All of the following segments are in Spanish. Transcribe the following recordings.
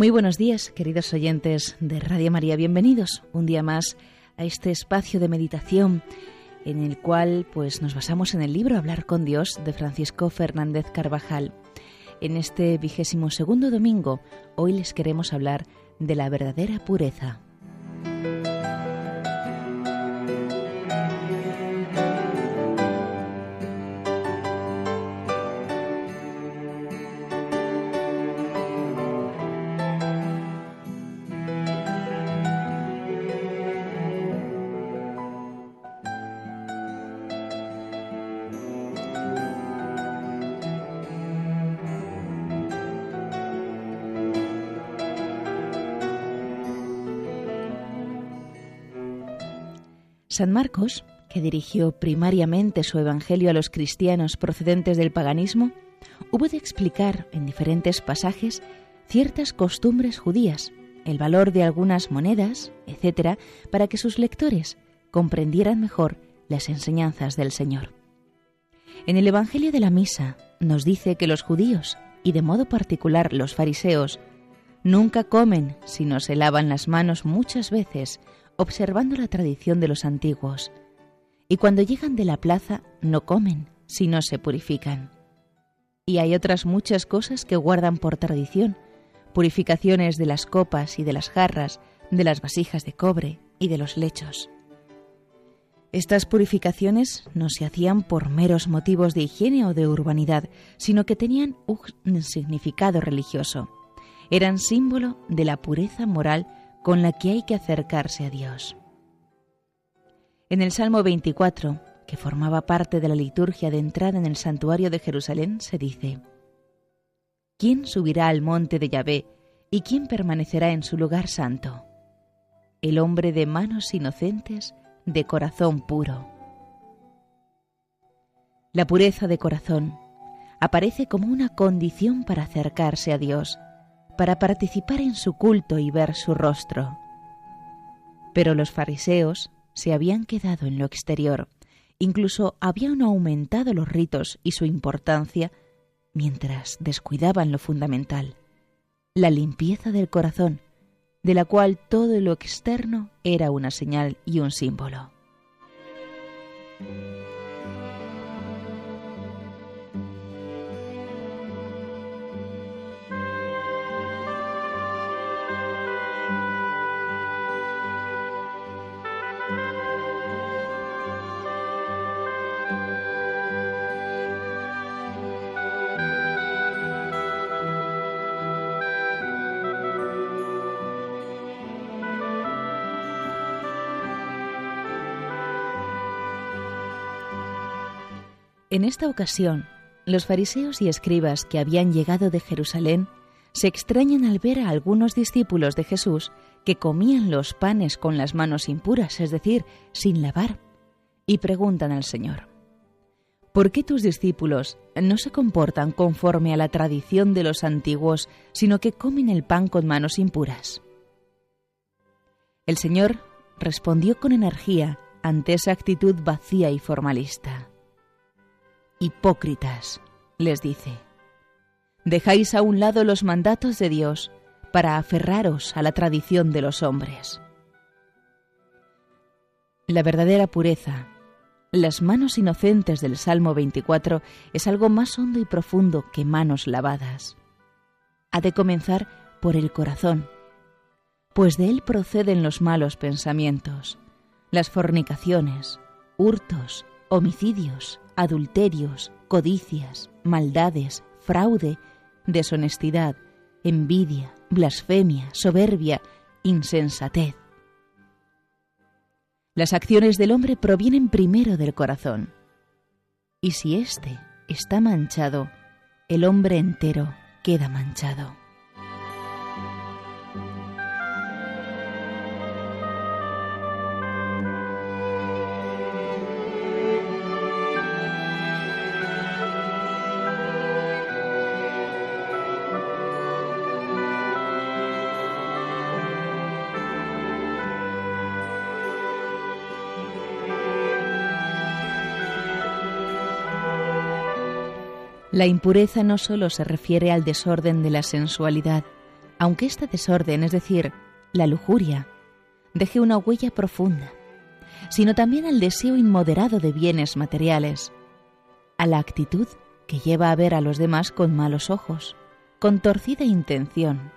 Muy buenos días, queridos oyentes de Radio María. Bienvenidos un día más a este espacio de meditación en el cual pues nos basamos en el libro Hablar con Dios de Francisco Fernández Carvajal. En este vigésimo segundo domingo, hoy les queremos hablar de la verdadera pureza. San Marcos, que dirigió primariamente su Evangelio a los cristianos procedentes del paganismo, hubo de explicar en diferentes pasajes ciertas costumbres judías, el valor de algunas monedas, etc., para que sus lectores comprendieran mejor las enseñanzas del Señor. En el Evangelio de la Misa nos dice que los judíos, y de modo particular los fariseos, nunca comen si no se lavan las manos muchas veces observando la tradición de los antiguos, y cuando llegan de la plaza no comen si no se purifican. Y hay otras muchas cosas que guardan por tradición, purificaciones de las copas y de las jarras, de las vasijas de cobre y de los lechos. Estas purificaciones no se hacían por meros motivos de higiene o de urbanidad, sino que tenían un significado religioso. Eran símbolo de la pureza moral con la que hay que acercarse a Dios. En el Salmo 24, que formaba parte de la liturgia de entrada en el santuario de Jerusalén, se dice, ¿Quién subirá al monte de Yahvé y quién permanecerá en su lugar santo? El hombre de manos inocentes, de corazón puro. La pureza de corazón aparece como una condición para acercarse a Dios para participar en su culto y ver su rostro. Pero los fariseos se habían quedado en lo exterior, incluso habían aumentado los ritos y su importancia mientras descuidaban lo fundamental, la limpieza del corazón, de la cual todo lo externo era una señal y un símbolo. En esta ocasión, los fariseos y escribas que habían llegado de Jerusalén se extrañan al ver a algunos discípulos de Jesús que comían los panes con las manos impuras, es decir, sin lavar, y preguntan al Señor, ¿por qué tus discípulos no se comportan conforme a la tradición de los antiguos, sino que comen el pan con manos impuras? El Señor respondió con energía ante esa actitud vacía y formalista. Hipócritas, les dice, dejáis a un lado los mandatos de Dios para aferraros a la tradición de los hombres. La verdadera pureza, las manos inocentes del Salmo 24 es algo más hondo y profundo que manos lavadas. Ha de comenzar por el corazón, pues de él proceden los malos pensamientos, las fornicaciones, hurtos, homicidios, adulterios, codicias, maldades, fraude, deshonestidad, envidia, blasfemia, soberbia, insensatez. Las acciones del hombre provienen primero del corazón. Y si éste está manchado, el hombre entero queda manchado. La impureza no solo se refiere al desorden de la sensualidad, aunque este desorden, es decir, la lujuria, deje una huella profunda, sino también al deseo inmoderado de bienes materiales, a la actitud que lleva a ver a los demás con malos ojos, con torcida intención,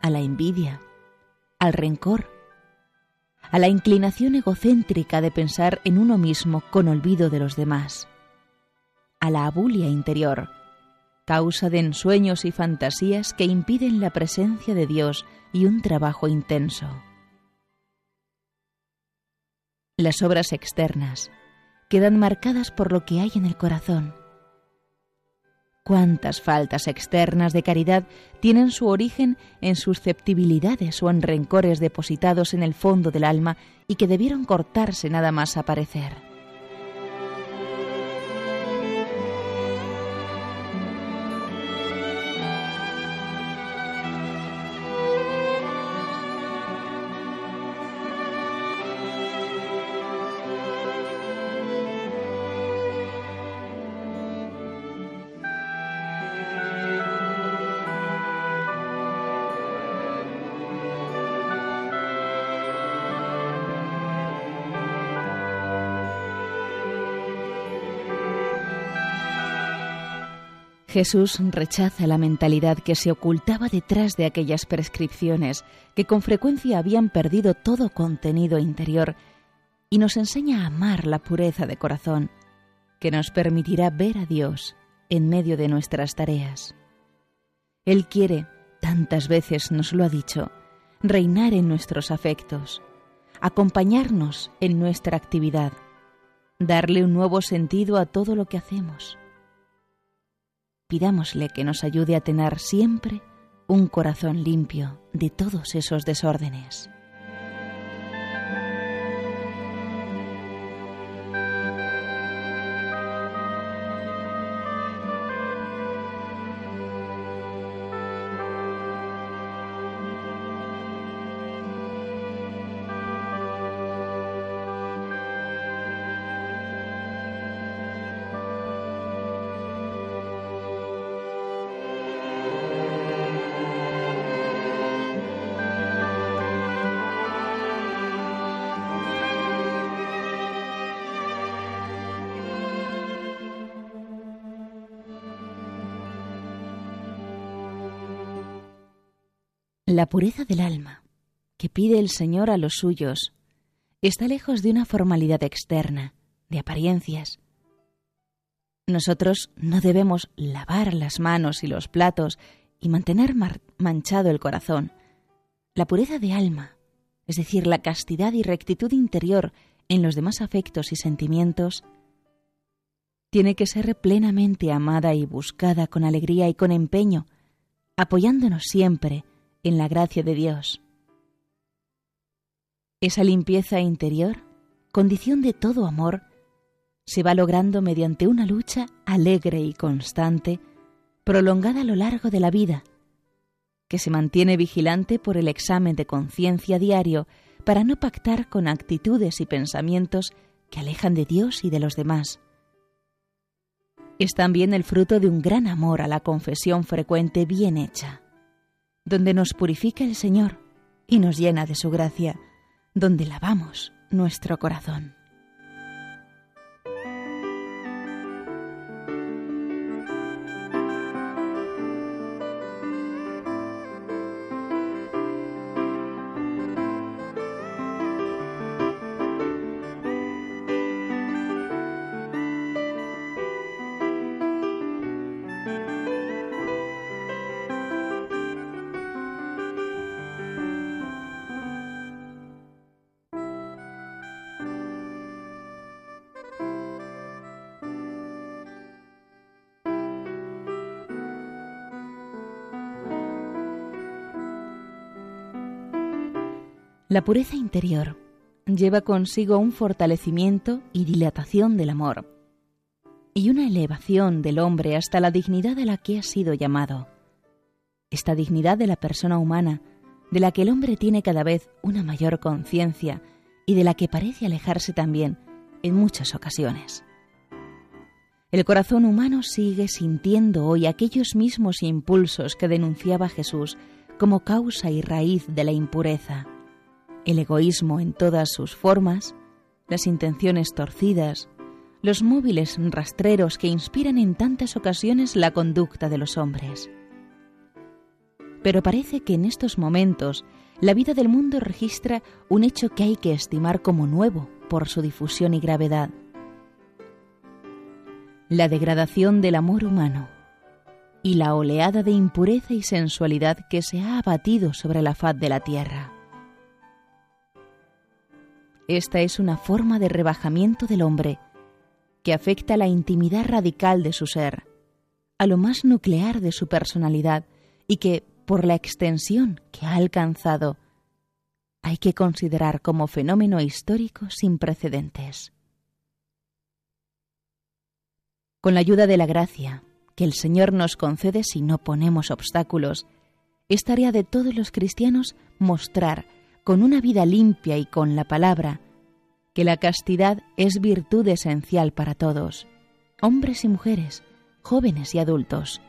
a la envidia, al rencor, a la inclinación egocéntrica de pensar en uno mismo con olvido de los demás, a la abulia interior, causa de ensueños y fantasías que impiden la presencia de Dios y un trabajo intenso. Las obras externas quedan marcadas por lo que hay en el corazón. Cuántas faltas externas de caridad tienen su origen en susceptibilidades o en rencores depositados en el fondo del alma y que debieron cortarse nada más aparecer. Jesús rechaza la mentalidad que se ocultaba detrás de aquellas prescripciones que con frecuencia habían perdido todo contenido interior y nos enseña a amar la pureza de corazón que nos permitirá ver a Dios en medio de nuestras tareas. Él quiere, tantas veces nos lo ha dicho, reinar en nuestros afectos, acompañarnos en nuestra actividad, darle un nuevo sentido a todo lo que hacemos pidámosle que nos ayude a tener siempre un corazón limpio de todos esos desórdenes. La pureza del alma, que pide el Señor a los suyos, está lejos de una formalidad externa, de apariencias. Nosotros no debemos lavar las manos y los platos y mantener manchado el corazón. La pureza de alma, es decir, la castidad y rectitud interior en los demás afectos y sentimientos, tiene que ser plenamente amada y buscada con alegría y con empeño, apoyándonos siempre en la gracia de Dios. Esa limpieza interior, condición de todo amor, se va logrando mediante una lucha alegre y constante, prolongada a lo largo de la vida, que se mantiene vigilante por el examen de conciencia diario para no pactar con actitudes y pensamientos que alejan de Dios y de los demás. Es también el fruto de un gran amor a la confesión frecuente bien hecha donde nos purifica el Señor y nos llena de su gracia, donde lavamos nuestro corazón. La pureza interior lleva consigo un fortalecimiento y dilatación del amor y una elevación del hombre hasta la dignidad a la que ha sido llamado. Esta dignidad de la persona humana, de la que el hombre tiene cada vez una mayor conciencia y de la que parece alejarse también en muchas ocasiones. El corazón humano sigue sintiendo hoy aquellos mismos impulsos que denunciaba Jesús como causa y raíz de la impureza, el egoísmo en todas sus formas, las intenciones torcidas, los móviles rastreros que inspiran en tantas ocasiones la conducta de los hombres. Pero parece que en estos momentos la vida del mundo registra un hecho que hay que estimar como nuevo por su difusión y gravedad. La degradación del amor humano y la oleada de impureza y sensualidad que se ha abatido sobre la faz de la tierra. Esta es una forma de rebajamiento del hombre que afecta la intimidad radical de su ser, a lo más nuclear de su personalidad y que, por la extensión que ha alcanzado, hay que considerar como fenómeno histórico sin precedentes. Con la ayuda de la gracia que el Señor nos concede si no ponemos obstáculos, es tarea de todos los cristianos mostrar, con una vida limpia y con la palabra, que la castidad es virtud esencial para todos, hombres y mujeres, jóvenes y adultos,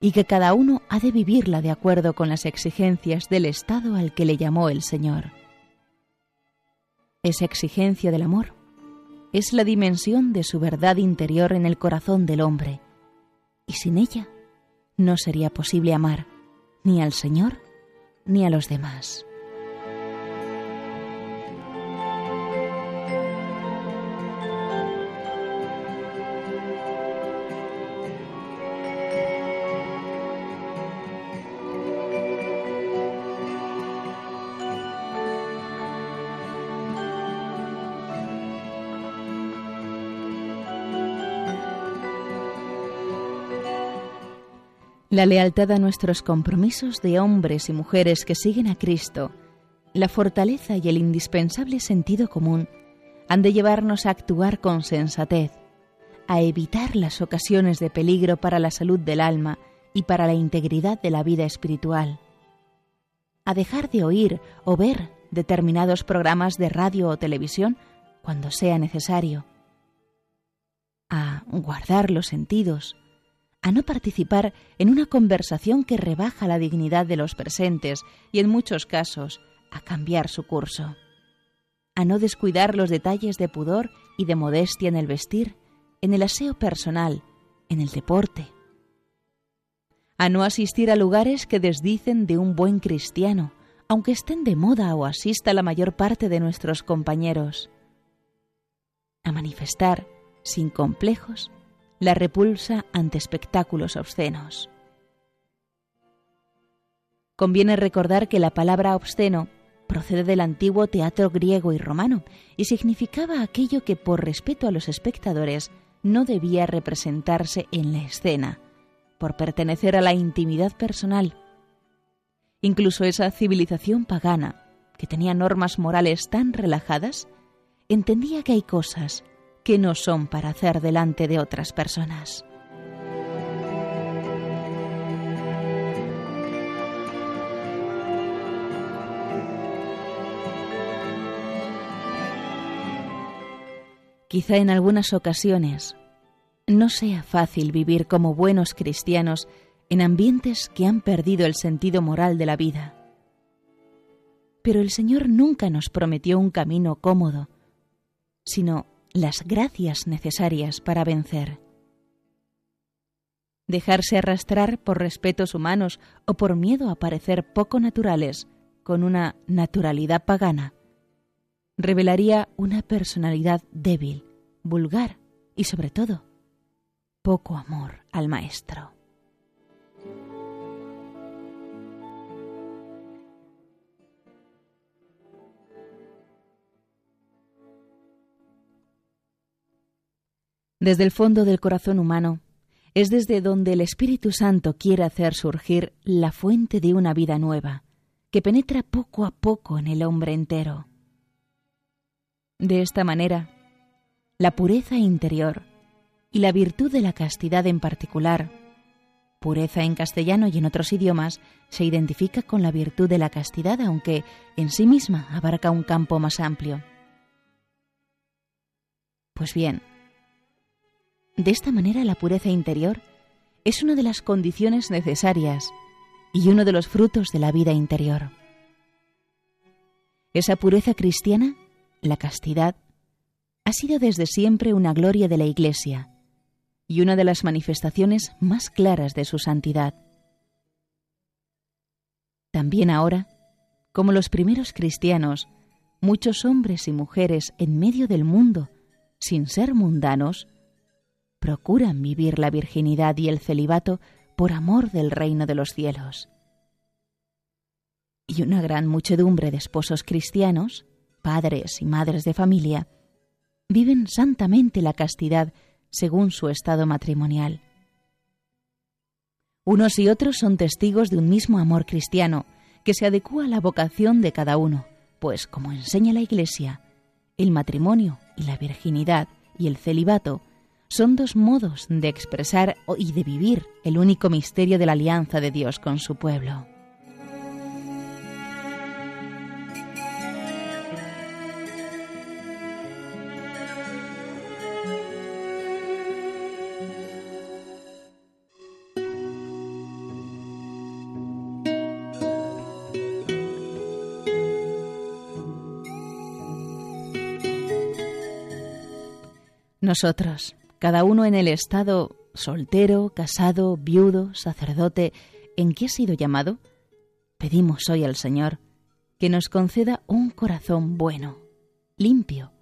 y que cada uno ha de vivirla de acuerdo con las exigencias del estado al que le llamó el Señor. Esa exigencia del amor es la dimensión de su verdad interior en el corazón del hombre, y sin ella no sería posible amar ni al Señor ni a los demás. La lealtad a nuestros compromisos de hombres y mujeres que siguen a Cristo, la fortaleza y el indispensable sentido común han de llevarnos a actuar con sensatez, a evitar las ocasiones de peligro para la salud del alma y para la integridad de la vida espiritual, a dejar de oír o ver determinados programas de radio o televisión cuando sea necesario, a guardar los sentidos, a no participar en una conversación que rebaja la dignidad de los presentes y en muchos casos a cambiar su curso, a no descuidar los detalles de pudor y de modestia en el vestir, en el aseo personal, en el deporte, a no asistir a lugares que desdicen de un buen cristiano, aunque estén de moda o asista la mayor parte de nuestros compañeros, a manifestar, sin complejos, la repulsa ante espectáculos obscenos. Conviene recordar que la palabra obsceno procede del antiguo teatro griego y romano y significaba aquello que por respeto a los espectadores no debía representarse en la escena, por pertenecer a la intimidad personal. Incluso esa civilización pagana, que tenía normas morales tan relajadas, entendía que hay cosas que no son para hacer delante de otras personas. Quizá en algunas ocasiones no sea fácil vivir como buenos cristianos en ambientes que han perdido el sentido moral de la vida. Pero el Señor nunca nos prometió un camino cómodo, sino las gracias necesarias para vencer. Dejarse arrastrar por respetos humanos o por miedo a parecer poco naturales con una naturalidad pagana revelaría una personalidad débil, vulgar y sobre todo poco amor al maestro. Desde el fondo del corazón humano es desde donde el Espíritu Santo quiere hacer surgir la fuente de una vida nueva, que penetra poco a poco en el hombre entero. De esta manera, la pureza interior y la virtud de la castidad en particular, pureza en castellano y en otros idiomas, se identifica con la virtud de la castidad, aunque en sí misma abarca un campo más amplio. Pues bien, de esta manera la pureza interior es una de las condiciones necesarias y uno de los frutos de la vida interior. Esa pureza cristiana, la castidad, ha sido desde siempre una gloria de la Iglesia y una de las manifestaciones más claras de su santidad. También ahora, como los primeros cristianos, muchos hombres y mujeres en medio del mundo, sin ser mundanos, procuran vivir la virginidad y el celibato por amor del reino de los cielos. Y una gran muchedumbre de esposos cristianos, padres y madres de familia, viven santamente la castidad según su estado matrimonial. Unos y otros son testigos de un mismo amor cristiano que se adecua a la vocación de cada uno, pues, como enseña la Iglesia, el matrimonio y la virginidad y el celibato son dos modos de expresar y de vivir el único misterio de la alianza de Dios con su pueblo. Nosotros, cada uno en el estado soltero, casado, viudo, sacerdote, en que ha sido llamado, pedimos hoy al Señor que nos conceda un corazón bueno, limpio,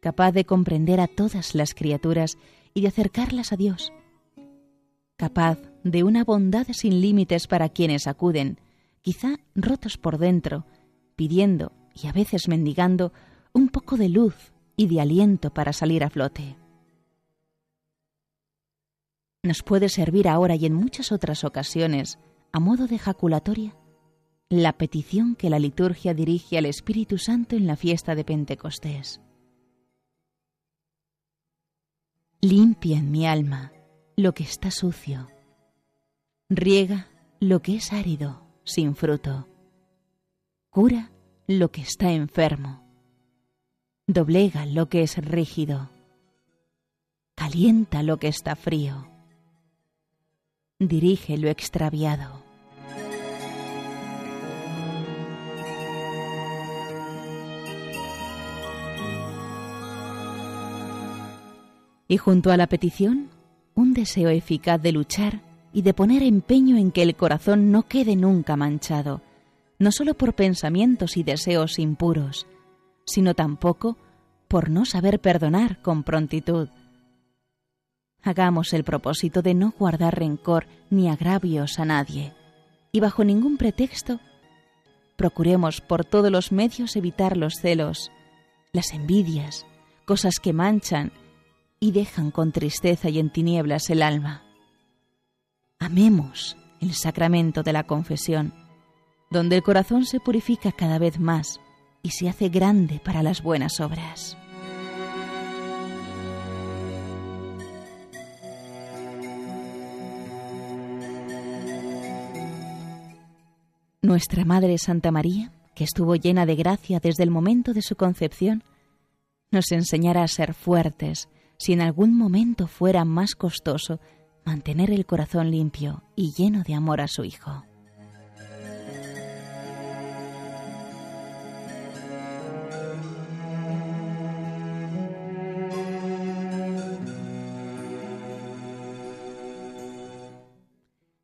capaz de comprender a todas las criaturas y de acercarlas a Dios, capaz de una bondad sin límites para quienes acuden, quizá rotos por dentro, pidiendo y a veces mendigando un poco de luz y de aliento para salir a flote. Nos puede servir ahora y en muchas otras ocasiones, a modo de jaculatoria, la petición que la liturgia dirige al Espíritu Santo en la fiesta de Pentecostés. Limpia en mi alma lo que está sucio. Riega lo que es árido, sin fruto. Cura lo que está enfermo doblega lo que es rígido, calienta lo que está frío, dirige lo extraviado. Y junto a la petición, un deseo eficaz de luchar y de poner empeño en que el corazón no quede nunca manchado, no solo por pensamientos y deseos impuros, sino tampoco por no saber perdonar con prontitud. Hagamos el propósito de no guardar rencor ni agravios a nadie, y bajo ningún pretexto procuremos por todos los medios evitar los celos, las envidias, cosas que manchan y dejan con tristeza y en tinieblas el alma. Amemos el sacramento de la confesión, donde el corazón se purifica cada vez más y se hace grande para las buenas obras. Nuestra Madre Santa María, que estuvo llena de gracia desde el momento de su concepción, nos enseñará a ser fuertes si en algún momento fuera más costoso mantener el corazón limpio y lleno de amor a su Hijo.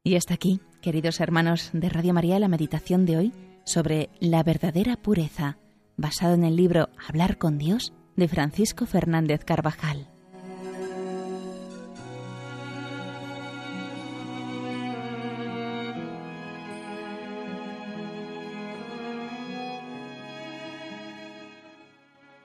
Y hasta aquí, queridos hermanos de Radio María, la meditación de hoy sobre la verdadera pureza, basado en el libro Hablar con Dios de Francisco Fernández Carvajal.